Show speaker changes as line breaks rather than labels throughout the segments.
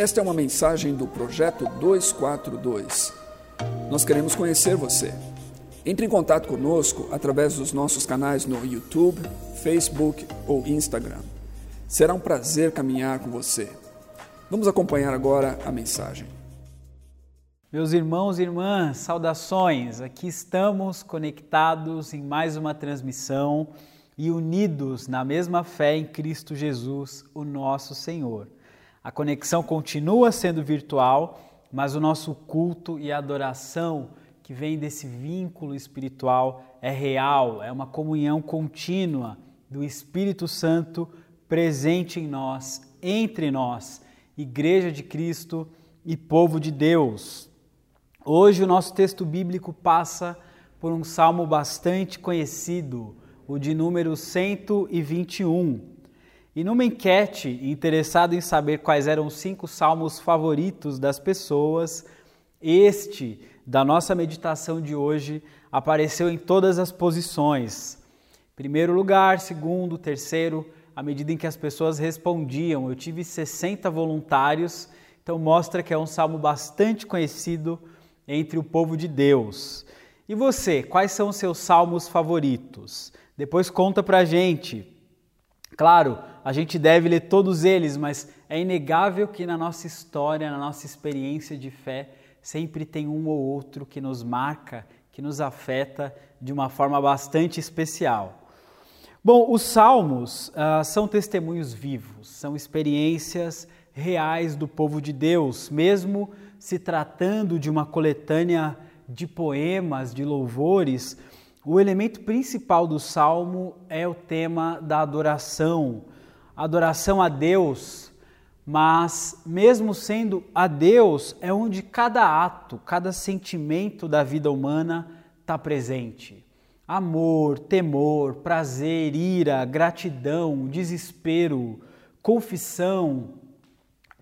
Esta é uma mensagem do projeto 242. Nós queremos conhecer você. Entre em contato conosco através dos nossos canais no YouTube, Facebook ou Instagram. Será um prazer caminhar com você. Vamos acompanhar agora a mensagem.
Meus irmãos e irmãs, saudações! Aqui estamos conectados em mais uma transmissão e unidos na mesma fé em Cristo Jesus, o nosso Senhor. A conexão continua sendo virtual, mas o nosso culto e adoração que vem desse vínculo espiritual é real, é uma comunhão contínua do Espírito Santo presente em nós, entre nós, Igreja de Cristo e povo de Deus. Hoje o nosso texto bíblico passa por um salmo bastante conhecido, o de número 121. E numa enquete interessado em saber quais eram os cinco salmos favoritos das pessoas, este da nossa meditação de hoje apareceu em todas as posições. Primeiro lugar, segundo, terceiro, à medida em que as pessoas respondiam. Eu tive 60 voluntários, então mostra que é um salmo bastante conhecido entre o povo de Deus. E você, quais são os seus salmos favoritos? Depois conta pra gente. Claro, a gente deve ler todos eles, mas é inegável que na nossa história, na nossa experiência de fé, sempre tem um ou outro que nos marca, que nos afeta de uma forma bastante especial. Bom, os salmos uh, são testemunhos vivos, são experiências reais do povo de Deus, mesmo se tratando de uma coletânea de poemas, de louvores o elemento principal do salmo é o tema da adoração, adoração a Deus, mas mesmo sendo a Deus, é onde cada ato, cada sentimento da vida humana está presente. Amor, temor, prazer, ira, gratidão, desespero, confissão,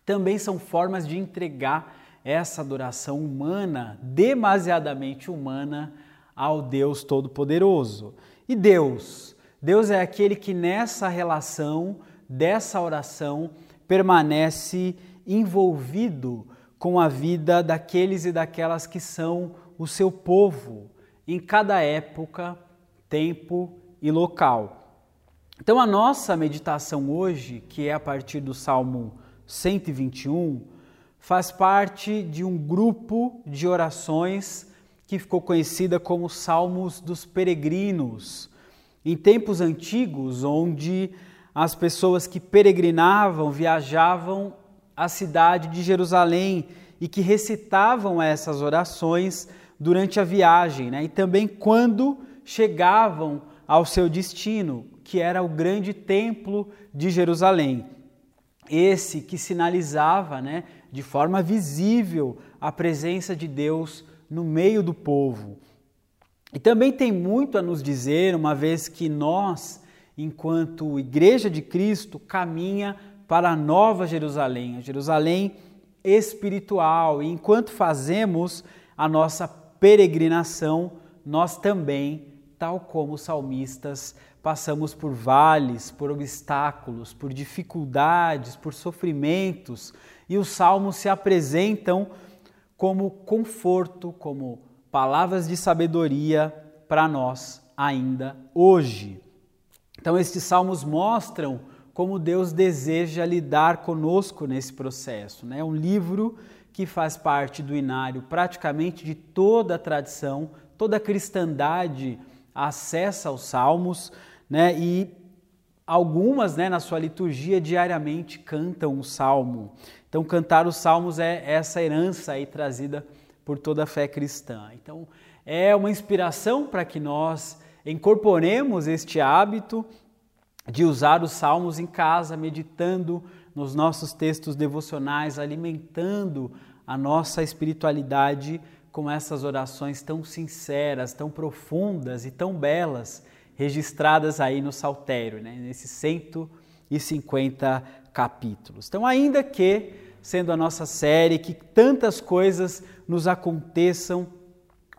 também são formas de entregar essa adoração humana, demasiadamente humana, ao Deus Todo-Poderoso. E Deus? Deus é aquele que nessa relação, dessa oração, permanece envolvido com a vida daqueles e daquelas que são o seu povo, em cada época, tempo e local. Então, a nossa meditação hoje, que é a partir do Salmo 121, faz parte de um grupo de orações que ficou conhecida como Salmos dos Peregrinos. Em tempos antigos, onde as pessoas que peregrinavam, viajavam à cidade de Jerusalém e que recitavam essas orações durante a viagem, né? e também quando chegavam ao seu destino, que era o grande templo de Jerusalém. Esse que sinalizava né, de forma visível a presença de Deus no meio do povo. E também tem muito a nos dizer, uma vez que nós, enquanto Igreja de Cristo, caminha para a nova Jerusalém, a Jerusalém espiritual. E enquanto fazemos a nossa peregrinação, nós também, tal como os salmistas, passamos por vales, por obstáculos, por dificuldades, por sofrimentos, e os salmos se apresentam como conforto, como palavras de sabedoria para nós ainda hoje. Então, estes salmos mostram como Deus deseja lidar conosco nesse processo. É né? um livro que faz parte do inário praticamente de toda a tradição, toda a cristandade acessa os salmos, né? e algumas né, na sua liturgia diariamente cantam o salmo. Então, cantar os salmos é essa herança aí trazida por toda a fé cristã. Então, é uma inspiração para que nós incorporemos este hábito de usar os salmos em casa, meditando nos nossos textos devocionais, alimentando a nossa espiritualidade com essas orações tão sinceras, tão profundas e tão belas registradas aí no Saltério, né? nesses 150 capítulos. Então, ainda que, sendo a nossa série, que tantas coisas nos aconteçam,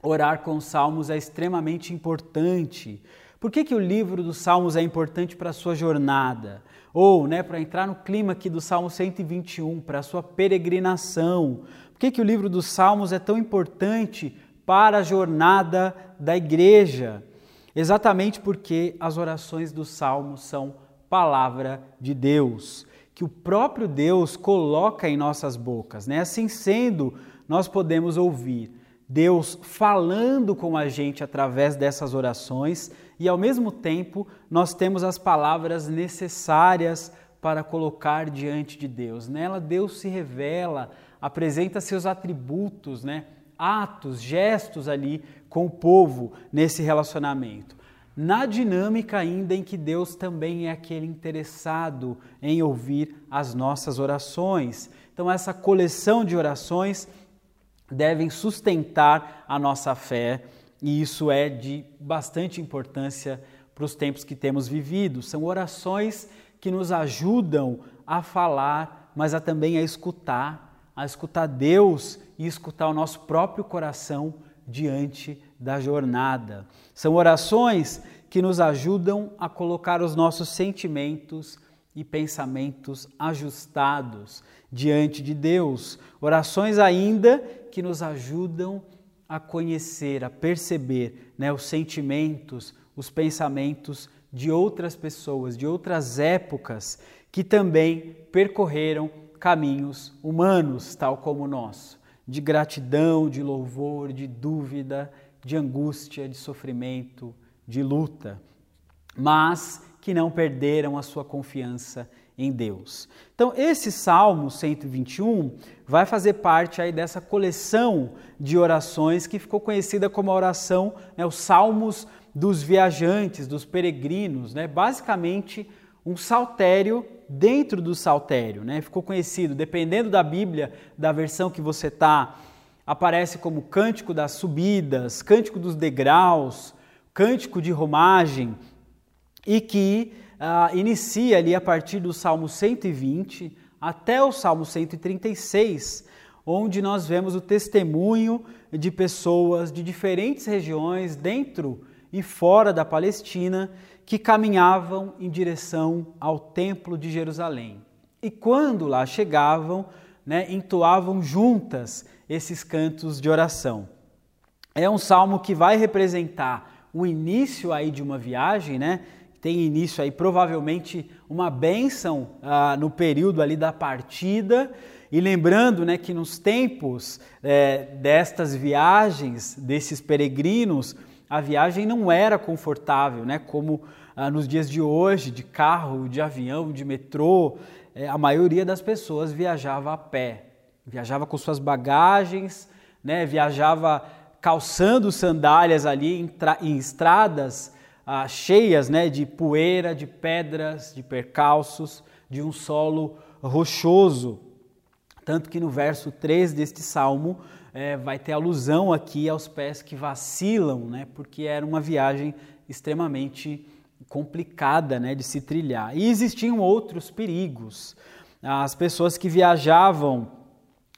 orar com salmos é extremamente importante, Por que, que o livro dos Salmos é importante para a sua jornada? Ou, né, para entrar no clima aqui do Salmo 121, para a sua peregrinação. Por que, que o livro dos Salmos é tão importante para a jornada da igreja? Exatamente porque as orações dos Salmos são palavra de Deus, que o próprio Deus coloca em nossas bocas. Né? Assim sendo, nós podemos ouvir Deus falando com a gente através dessas orações e, ao mesmo tempo, nós temos as palavras necessárias para colocar diante de Deus. Nela, Deus se revela, apresenta seus atributos, né? atos, gestos ali com o povo nesse relacionamento. Na dinâmica ainda em que Deus também é aquele interessado em ouvir as nossas orações. Então, essa coleção de orações devem sustentar a nossa fé e isso é de bastante importância para os tempos que temos vivido. São orações que nos ajudam a falar, mas a também a escutar, a escutar Deus e escutar o nosso próprio coração diante da jornada. São orações que nos ajudam a colocar os nossos sentimentos e pensamentos ajustados diante de Deus. Orações ainda que nos ajudam a conhecer, a perceber né, os sentimentos, os pensamentos de outras pessoas, de outras épocas que também percorreram caminhos humanos, tal como o nosso, de gratidão, de louvor, de dúvida, de angústia, de sofrimento, de luta, mas que não perderam a sua confiança em Deus. Então, esse Salmo 121 vai fazer parte aí dessa coleção de orações que ficou conhecida como a oração, né, os Salmos dos viajantes, dos peregrinos, né? basicamente um saltério dentro do saltério. Né? Ficou conhecido, dependendo da Bíblia, da versão que você está, aparece como Cântico das Subidas, Cântico dos Degraus, Cântico de Romagem, e que uh, inicia ali a partir do Salmo 120 até o Salmo 136, onde nós vemos o testemunho de pessoas de diferentes regiões dentro e fora da Palestina que caminhavam em direção ao Templo de Jerusalém. E quando lá chegavam, né, entoavam juntas esses cantos de oração. É um salmo que vai representar o início aí de uma viagem, né? Tem início aí provavelmente uma bênção ah, no período ali da partida. E lembrando né, que nos tempos é, destas viagens, desses peregrinos, a viagem não era confortável, né, como ah, nos dias de hoje, de carro, de avião, de metrô. É, a maioria das pessoas viajava a pé, viajava com suas bagagens, né, viajava calçando sandálias ali em, em estradas ah, cheias né, de poeira, de pedras, de percalços, de um solo rochoso. Tanto que no verso 3 deste salmo é, vai ter alusão aqui aos pés que vacilam, né, porque era uma viagem extremamente complicada né, de se trilhar. E existiam outros perigos. As pessoas que viajavam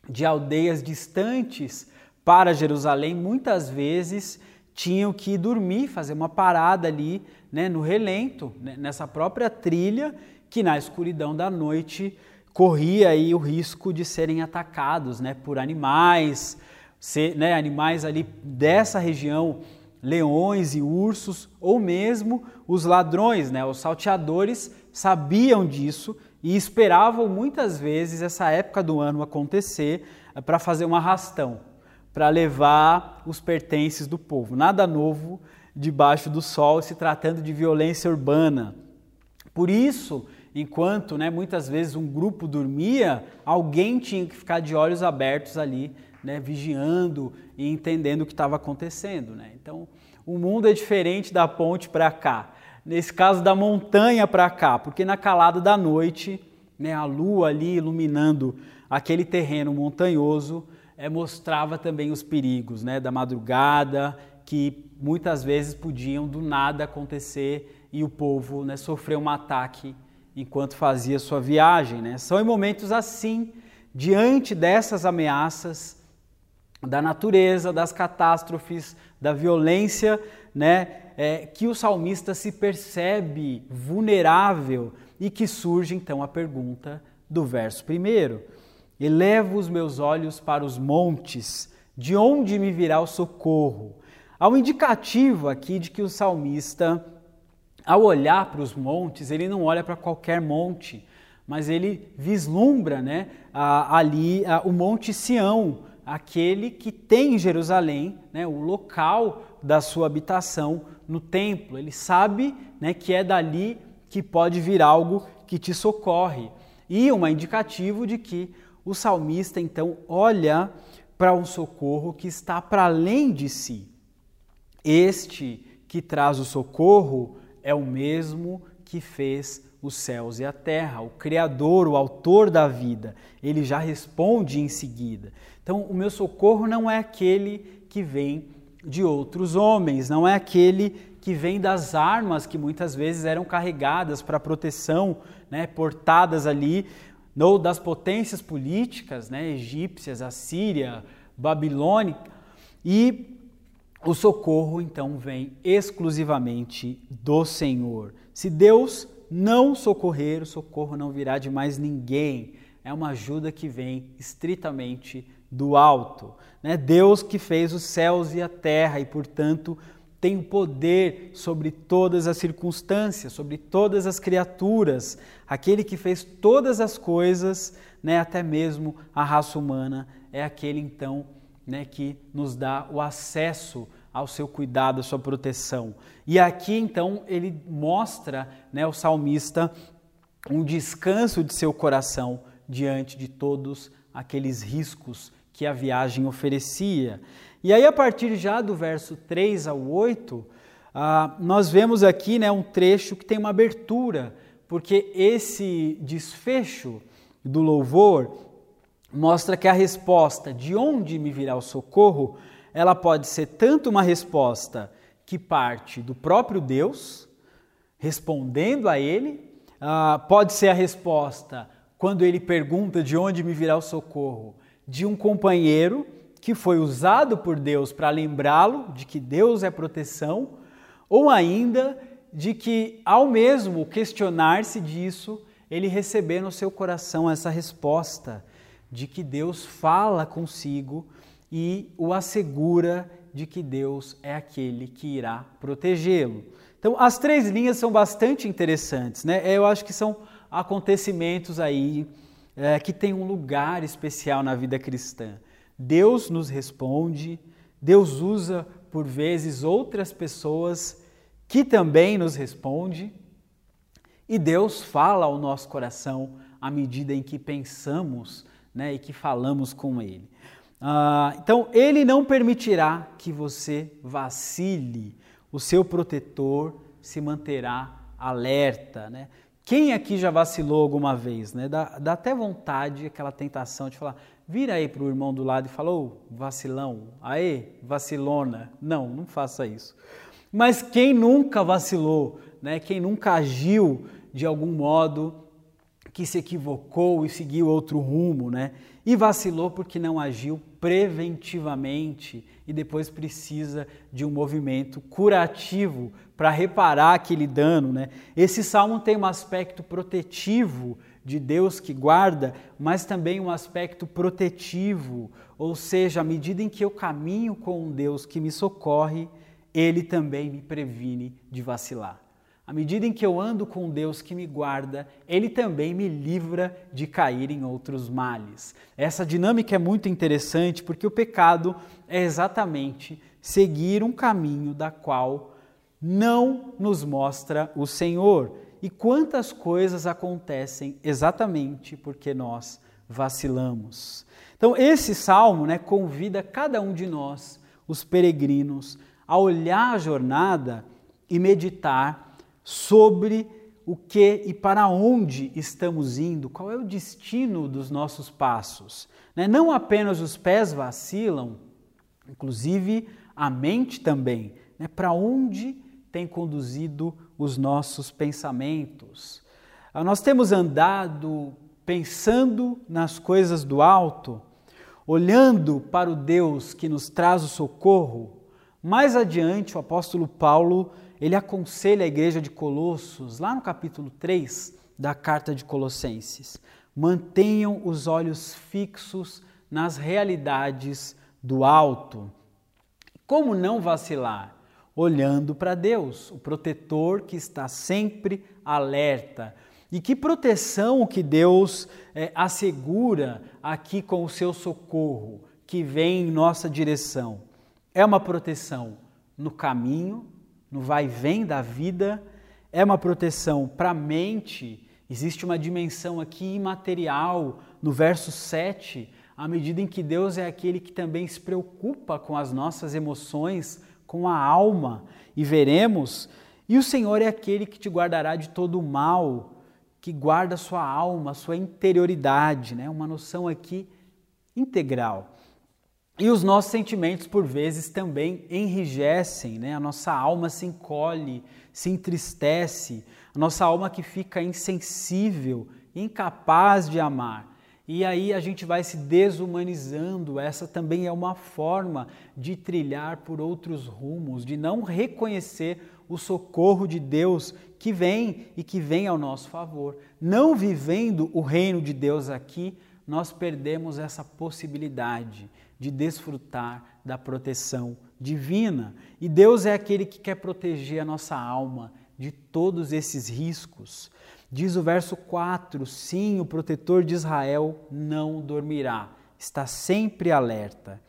de aldeias distantes para Jerusalém muitas vezes tinham que dormir, fazer uma parada ali né, no relento, né, nessa própria trilha, que na escuridão da noite corria aí o risco de serem atacados né, por animais, ser, né, animais ali dessa região, leões e ursos, ou mesmo os ladrões, né, os salteadores sabiam disso e esperavam muitas vezes essa época do ano acontecer eh, para fazer um arrastão para levar os pertences do povo. Nada novo debaixo do sol se tratando de violência urbana. Por isso, enquanto né, muitas vezes um grupo dormia, alguém tinha que ficar de olhos abertos ali, né, vigiando e entendendo o que estava acontecendo. Né? Então, o mundo é diferente da ponte para cá. Nesse caso, da montanha para cá, porque na calada da noite, né, a lua ali iluminando aquele terreno montanhoso, é, mostrava também os perigos né, da madrugada, que muitas vezes podiam do nada acontecer e o povo né, sofrer um ataque enquanto fazia sua viagem. Né? São em momentos assim, diante dessas ameaças da natureza, das catástrofes, da violência, né, é, que o salmista se percebe vulnerável e que surge então a pergunta do verso primeiro. Elevo os meus olhos para os montes, de onde me virá o socorro? Há um indicativo aqui de que o salmista, ao olhar para os montes, ele não olha para qualquer monte, mas ele vislumbra né, ali o Monte Sião, aquele que tem em Jerusalém né, o local da sua habitação no templo. Ele sabe né, que é dali que pode vir algo que te socorre. E um indicativo de que o salmista então olha para um socorro que está para além de si. Este que traz o socorro é o mesmo que fez os céus e a terra, o Criador, o Autor da vida. Ele já responde em seguida. Então, o meu socorro não é aquele que vem de outros homens, não é aquele que vem das armas que muitas vezes eram carregadas para proteção, né, portadas ali, ou das potências políticas, né, egípcias, assíria, babilônica, e o socorro então vem exclusivamente do Senhor. Se Deus não socorrer, o socorro não virá de mais ninguém. É uma ajuda que vem estritamente do alto. Né? Deus que fez os céus e a terra e, portanto, tem o poder sobre todas as circunstâncias, sobre todas as criaturas, aquele que fez todas as coisas, né, até mesmo a raça humana, é aquele então né, que nos dá o acesso ao seu cuidado, à sua proteção. E aqui então ele mostra, né, o salmista, um descanso de seu coração diante de todos aqueles riscos que a viagem oferecia. E aí, a partir já do verso 3 ao 8, ah, nós vemos aqui né, um trecho que tem uma abertura, porque esse desfecho do louvor mostra que a resposta de onde me virá o socorro, ela pode ser tanto uma resposta que parte do próprio Deus, respondendo a ele, uh, pode ser a resposta quando ele pergunta de onde me virá o socorro, de um companheiro que foi usado por Deus para lembrá-lo de que Deus é proteção, ou ainda de que, ao mesmo questionar-se disso, ele receber no seu coração essa resposta de que Deus fala consigo e o assegura de que Deus é aquele que irá protegê-lo. Então, as três linhas são bastante interessantes, né? Eu acho que são acontecimentos aí é, que têm um lugar especial na vida cristã. Deus nos responde, Deus usa por vezes outras pessoas que também nos responde, e Deus fala ao nosso coração à medida em que pensamos né, e que falamos com Ele. Ah, então, Ele não permitirá que você vacile, o seu protetor se manterá alerta. Né? Quem aqui já vacilou alguma vez? Né? Dá, dá até vontade, aquela tentação de falar, vira aí para o irmão do lado e fala, ô vacilão, aê, vacilona. Não, não faça isso. Mas quem nunca vacilou, né? quem nunca agiu de algum modo que se equivocou e seguiu outro rumo, né? E vacilou porque não agiu preventivamente e depois precisa de um movimento curativo para reparar aquele dano, né? Esse salmo tem um aspecto protetivo de Deus que guarda, mas também um aspecto protetivo, ou seja, à medida em que eu caminho com um Deus que me socorre, ele também me previne de vacilar. À medida em que eu ando com Deus que me guarda, Ele também me livra de cair em outros males. Essa dinâmica é muito interessante porque o pecado é exatamente seguir um caminho da qual não nos mostra o Senhor. E quantas coisas acontecem exatamente porque nós vacilamos. Então, esse salmo né, convida cada um de nós, os peregrinos, a olhar a jornada e meditar sobre o que e para onde estamos indo, qual é o destino dos nossos passos. Né? Não apenas os pés vacilam, inclusive a mente também. Né? Para onde tem conduzido os nossos pensamentos? Ah, nós temos andado pensando nas coisas do alto, olhando para o Deus que nos traz o socorro. Mais adiante, o apóstolo Paulo ele aconselha a igreja de Colossos, lá no capítulo 3 da carta de Colossenses: mantenham os olhos fixos nas realidades do alto. Como não vacilar? Olhando para Deus, o protetor que está sempre alerta. E que proteção que Deus é, assegura aqui com o seu socorro, que vem em nossa direção. É uma proteção no caminho, no vai e vem da vida, é uma proteção para a mente. Existe uma dimensão aqui imaterial, no verso 7, à medida em que Deus é aquele que também se preocupa com as nossas emoções, com a alma, e veremos, e o Senhor é aquele que te guardará de todo o mal, que guarda sua alma, sua interioridade, né? uma noção aqui integral. E os nossos sentimentos, por vezes, também enrijecem, né? a nossa alma se encolhe, se entristece, a nossa alma que fica insensível, incapaz de amar. E aí a gente vai se desumanizando. Essa também é uma forma de trilhar por outros rumos, de não reconhecer o socorro de Deus que vem e que vem ao nosso favor. Não vivendo o reino de Deus aqui, nós perdemos essa possibilidade de desfrutar da proteção divina. E Deus é aquele que quer proteger a nossa alma de todos esses riscos. Diz o verso 4: Sim, o protetor de Israel não dormirá, está sempre alerta.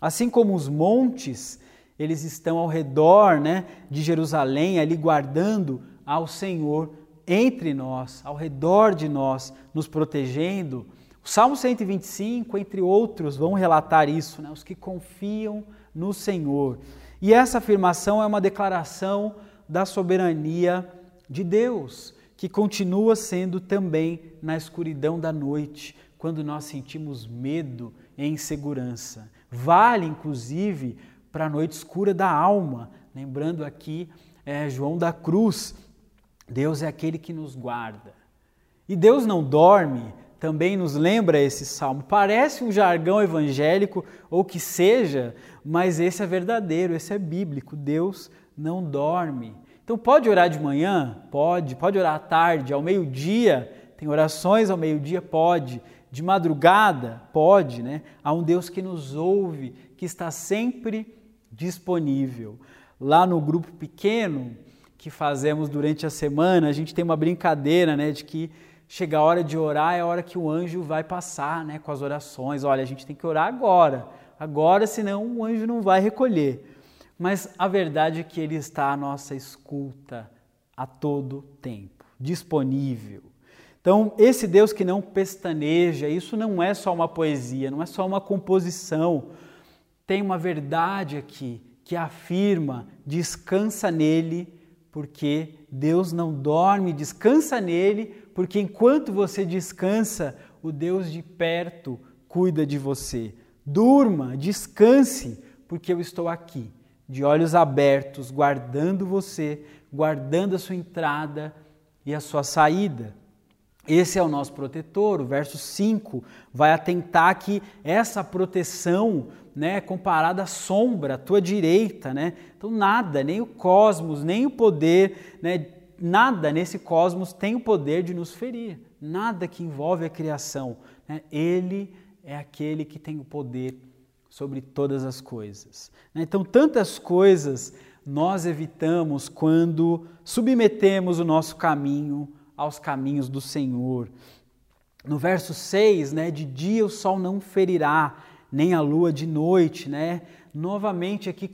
Assim como os montes, eles estão ao redor né, de Jerusalém, ali guardando ao Senhor entre nós, ao redor de nós, nos protegendo. O Salmo 125, entre outros, vão relatar isso, né, os que confiam no Senhor. E essa afirmação é uma declaração da soberania de Deus que continua sendo também na escuridão da noite, quando nós sentimos medo e insegurança. Vale, inclusive, para a noite escura da alma. Lembrando aqui é, João da Cruz, Deus é aquele que nos guarda. E Deus não dorme, também nos lembra esse salmo. Parece um jargão evangélico, ou que seja, mas esse é verdadeiro, esse é bíblico. Deus não dorme. Então pode orar de manhã? Pode. Pode orar à tarde, ao meio-dia? Tem orações ao meio-dia? Pode. De madrugada? Pode, né? Há um Deus que nos ouve, que está sempre disponível. Lá no grupo pequeno que fazemos durante a semana, a gente tem uma brincadeira, né, de que chega a hora de orar é a hora que o anjo vai passar, né, com as orações. Olha, a gente tem que orar agora. Agora, senão o anjo não vai recolher mas a verdade é que Ele está à nossa escuta a todo tempo, disponível. Então, esse Deus que não pestaneja, isso não é só uma poesia, não é só uma composição, tem uma verdade aqui que afirma: descansa nele, porque Deus não dorme, descansa nele, porque enquanto você descansa, o Deus de perto cuida de você. Durma, descanse, porque eu estou aqui de olhos abertos, guardando você, guardando a sua entrada e a sua saída. Esse é o nosso protetor. O verso 5 vai atentar que essa proteção né, comparada à sombra, à tua direita. Né? Então, nada, nem o cosmos, nem o poder, né, nada nesse cosmos tem o poder de nos ferir. Nada que envolve a criação. Né? Ele é aquele que tem o poder sobre todas as coisas. Né? Então, tantas coisas nós evitamos quando submetemos o nosso caminho aos caminhos do Senhor. No verso 6, né, de dia o sol não ferirá, nem a lua de noite, né? Novamente aqui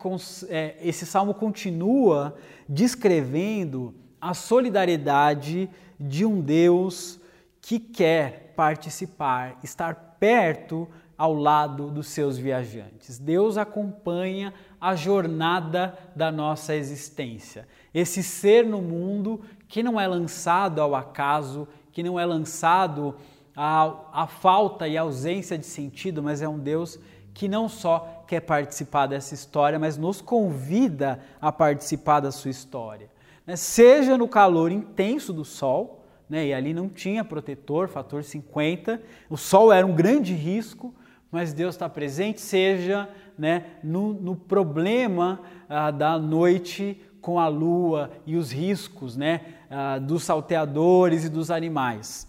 é, esse salmo continua descrevendo a solidariedade de um Deus que quer participar, estar perto ao lado dos seus viajantes. Deus acompanha a jornada da nossa existência. Esse ser no mundo que não é lançado ao acaso, que não é lançado à, à falta e ausência de sentido, mas é um Deus que não só quer participar dessa história, mas nos convida a participar da sua história. Né? Seja no calor intenso do sol, né? e ali não tinha protetor, fator 50, o sol era um grande risco, mas Deus está presente, seja né, no, no problema ah, da noite com a lua e os riscos né, ah, dos salteadores e dos animais.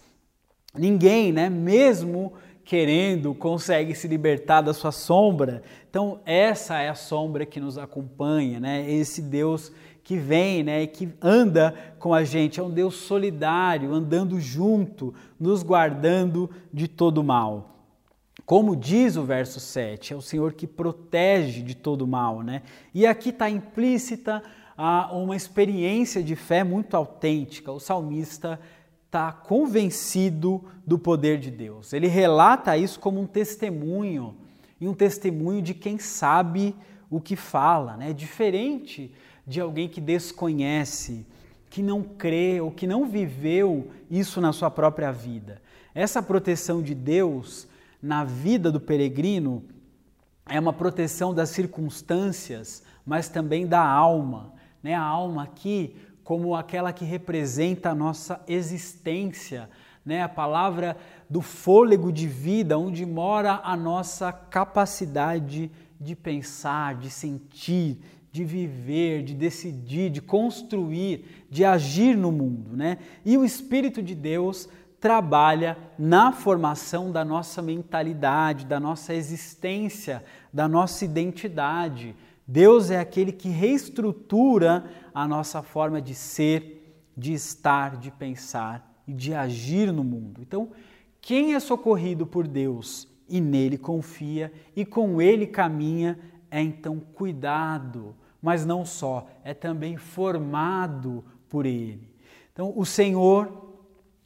Ninguém, né, mesmo querendo, consegue se libertar da sua sombra. Então, essa é a sombra que nos acompanha, né? Esse Deus que vem, né, e que anda com a gente, é um Deus solidário, andando junto, nos guardando de todo mal. Como diz o verso 7, é o Senhor que protege de todo mal, né? E aqui está implícita ah, uma experiência de fé muito autêntica. O salmista está convencido do poder de Deus. Ele relata isso como um testemunho, e um testemunho de quem sabe o que fala, né? Diferente de alguém que desconhece, que não crê ou que não viveu isso na sua própria vida. Essa proteção de Deus na vida do peregrino é uma proteção das circunstâncias, mas também da alma. Né? A alma aqui como aquela que representa a nossa existência, né? a palavra do fôlego de vida, onde mora a nossa capacidade de pensar, de sentir, de viver, de decidir, de construir, de agir no mundo. Né? E o Espírito de Deus trabalha na formação da nossa mentalidade, da nossa existência, da nossa identidade. Deus é aquele que reestrutura a nossa forma de ser, de estar, de pensar e de agir no mundo. Então, quem é socorrido por Deus e nele confia e com ele caminha, é então cuidado, mas não só, é também formado por ele. Então, o Senhor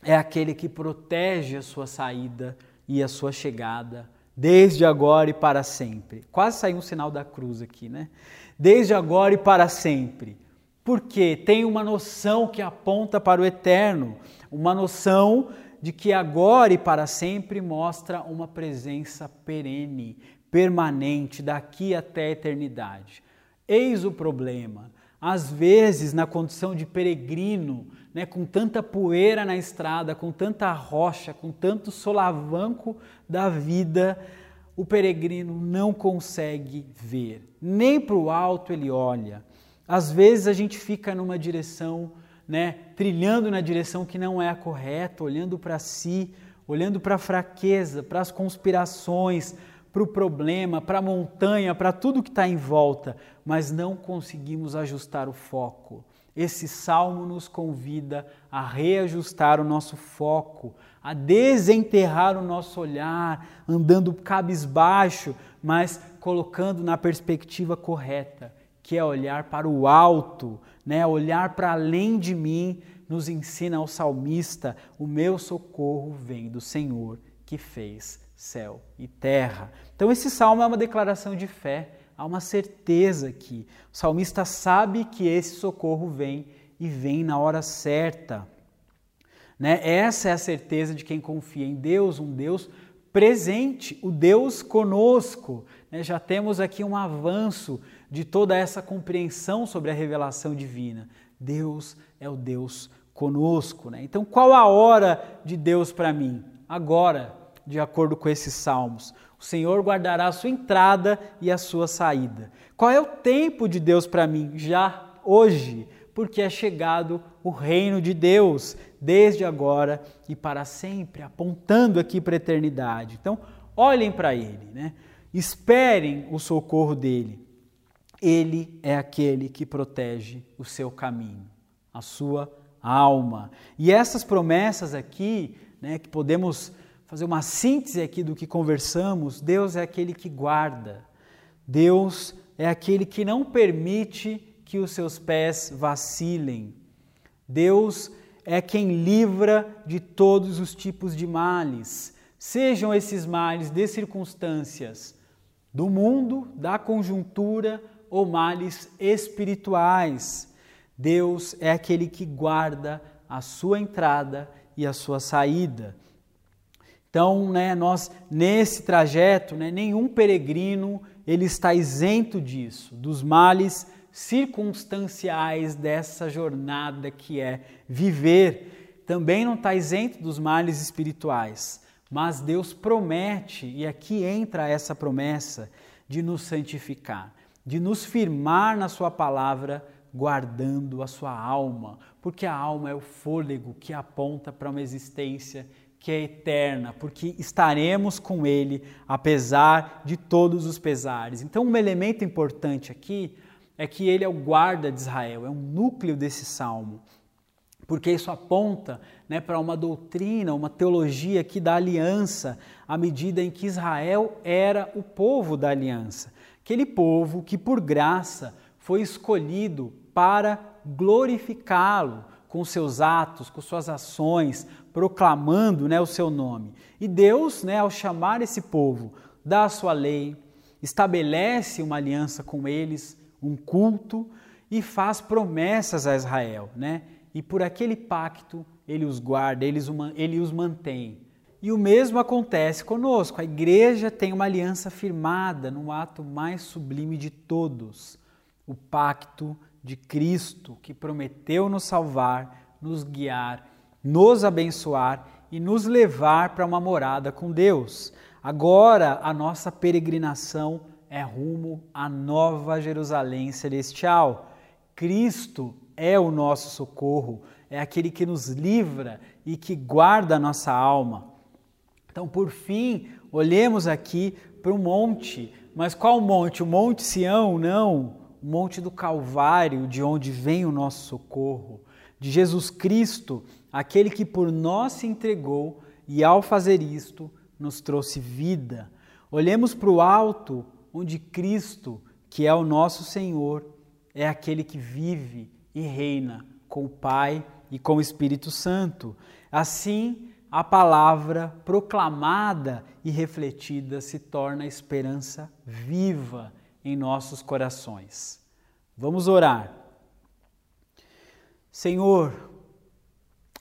é aquele que protege a sua saída e a sua chegada, desde agora e para sempre. Quase saiu um sinal da cruz aqui, né? Desde agora e para sempre. Porque tem uma noção que aponta para o eterno, uma noção de que agora e para sempre mostra uma presença perene, permanente, daqui até a eternidade. Eis o problema. Às vezes, na condição de peregrino, né, com tanta poeira na estrada, com tanta rocha, com tanto solavanco da vida, o peregrino não consegue ver. Nem para o alto ele olha. Às vezes a gente fica numa direção, né, trilhando na direção que não é a correta, olhando para si, olhando para a fraqueza, para as conspirações, para o problema, para a montanha, para tudo que está em volta, mas não conseguimos ajustar o foco. Esse salmo nos convida a reajustar o nosso foco, a desenterrar o nosso olhar, andando cabisbaixo, mas colocando na perspectiva correta, que é olhar para o alto, né? olhar para além de mim, nos ensina o salmista: o meu socorro vem do Senhor que fez céu e terra. Então, esse salmo é uma declaração de fé há uma certeza aqui. O salmista sabe que esse socorro vem e vem na hora certa. Né? Essa é a certeza de quem confia em Deus, um Deus presente, o Deus conosco. Né? Já temos aqui um avanço de toda essa compreensão sobre a revelação divina. Deus é o Deus conosco. Né? Então, qual a hora de Deus para mim? Agora, de acordo com esses salmos. O Senhor guardará a sua entrada e a sua saída. Qual é o tempo de Deus para mim? Já hoje, porque é chegado o reino de Deus, desde agora e para sempre, apontando aqui para a eternidade. Então, olhem para Ele, né? esperem o socorro dele. Ele é aquele que protege o seu caminho, a sua alma. E essas promessas aqui, né, que podemos fazer uma síntese aqui do que conversamos, Deus é aquele que guarda. Deus é aquele que não permite que os seus pés vacilem. Deus é quem livra de todos os tipos de males, sejam esses males de circunstâncias do mundo, da conjuntura ou males espirituais. Deus é aquele que guarda a sua entrada e a sua saída. Então, né, nós nesse trajeto, né, nenhum peregrino ele está isento disso, dos males circunstanciais dessa jornada que é viver. Também não está isento dos males espirituais, mas Deus promete, e aqui entra essa promessa, de nos santificar, de nos firmar na Sua palavra guardando a sua alma, porque a alma é o fôlego que aponta para uma existência que é eterna, porque estaremos com Ele apesar de todos os pesares. Então, um elemento importante aqui é que Ele é o guarda de Israel, é um núcleo desse salmo, porque isso aponta né, para uma doutrina, uma teologia aqui da aliança, à medida em que Israel era o povo da aliança, aquele povo que, por graça, foi escolhido para glorificá-lo com seus atos, com suas ações, proclamando né, o seu nome. E Deus, né, ao chamar esse povo, dá a sua lei, estabelece uma aliança com eles, um culto e faz promessas a Israel. Né? E por aquele pacto ele os guarda, ele os, mantém. E o mesmo acontece conosco. A igreja tem uma aliança firmada no ato mais sublime de todos, o pacto de Cristo, que prometeu nos salvar, nos guiar nos abençoar e nos levar para uma morada com Deus. Agora a nossa peregrinação é rumo à nova Jerusalém celestial. Cristo é o nosso socorro, é aquele que nos livra e que guarda a nossa alma. Então, por fim, olhemos aqui para o monte. Mas qual monte? O Monte Sião? Não. O Monte do Calvário, de onde vem o nosso socorro. De Jesus Cristo, aquele que por nós se entregou e, ao fazer isto, nos trouxe vida. Olhemos para o alto, onde Cristo, que é o nosso Senhor, é aquele que vive e reina com o Pai e com o Espírito Santo. Assim, a palavra proclamada e refletida se torna esperança viva em nossos corações. Vamos orar. Senhor,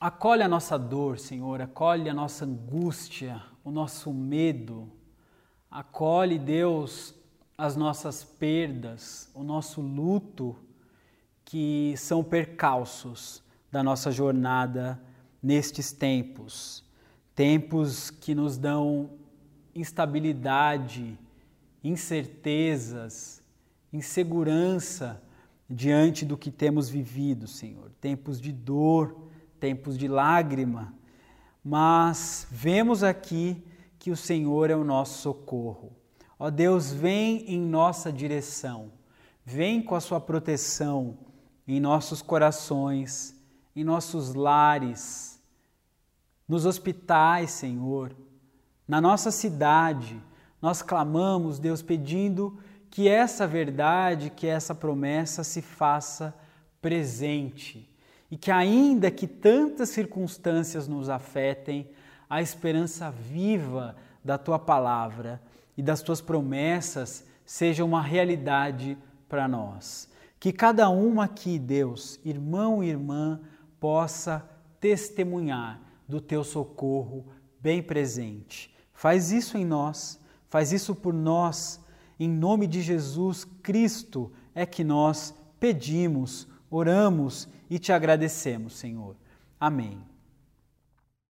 Acolhe a nossa dor, Senhor, acolhe a nossa angústia, o nosso medo. Acolhe, Deus, as nossas perdas, o nosso luto, que são percalços da nossa jornada nestes tempos. Tempos que nos dão instabilidade, incertezas, insegurança diante do que temos vivido, Senhor. Tempos de dor tempos de lágrima, mas vemos aqui que o Senhor é o nosso socorro. Ó Deus, vem em nossa direção, vem com a sua proteção em nossos corações, em nossos lares, nos hospitais, Senhor, na nossa cidade. Nós clamamos, Deus, pedindo que essa verdade, que essa promessa se faça presente e que, ainda que tantas circunstâncias nos afetem, a esperança viva da tua palavra e das tuas promessas seja uma realidade para nós. Que cada um aqui, Deus, irmão e irmã, possa testemunhar do teu socorro bem presente. Faz isso em nós, faz isso por nós. Em nome de Jesus Cristo é que nós pedimos, oramos e te agradecemos, Senhor. Amém.